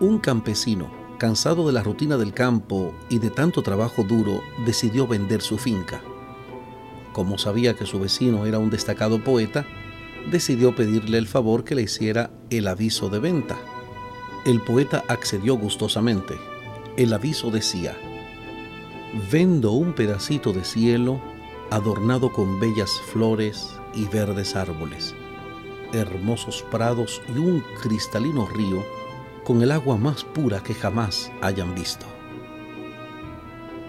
Un campesino, cansado de la rutina del campo y de tanto trabajo duro, decidió vender su finca. Como sabía que su vecino era un destacado poeta, decidió pedirle el favor que le hiciera el aviso de venta. El poeta accedió gustosamente. El aviso decía, Vendo un pedacito de cielo adornado con bellas flores y verdes árboles, hermosos prados y un cristalino río con el agua más pura que jamás hayan visto.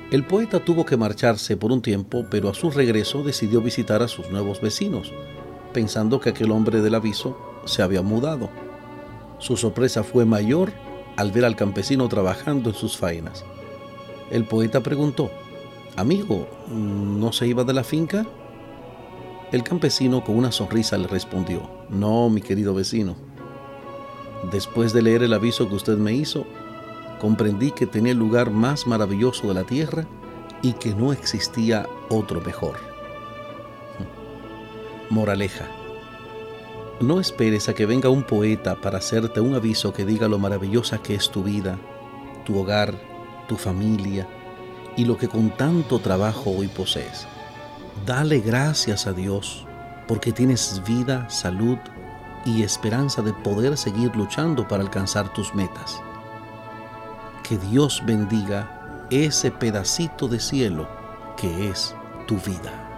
El poeta tuvo que marcharse por un tiempo, pero a su regreso decidió visitar a sus nuevos vecinos, pensando que aquel hombre del aviso se había mudado. Su sorpresa fue mayor al ver al campesino trabajando en sus faenas. El poeta preguntó, Amigo, ¿no se iba de la finca? El campesino con una sonrisa le respondió, No, mi querido vecino. Después de leer el aviso que usted me hizo, comprendí que tenía el lugar más maravilloso de la tierra y que no existía otro mejor. Moraleja. No esperes a que venga un poeta para hacerte un aviso que diga lo maravillosa que es tu vida, tu hogar, tu familia y lo que con tanto trabajo hoy posees. Dale gracias a Dios porque tienes vida, salud y esperanza de poder seguir luchando para alcanzar tus metas. Que Dios bendiga ese pedacito de cielo que es tu vida.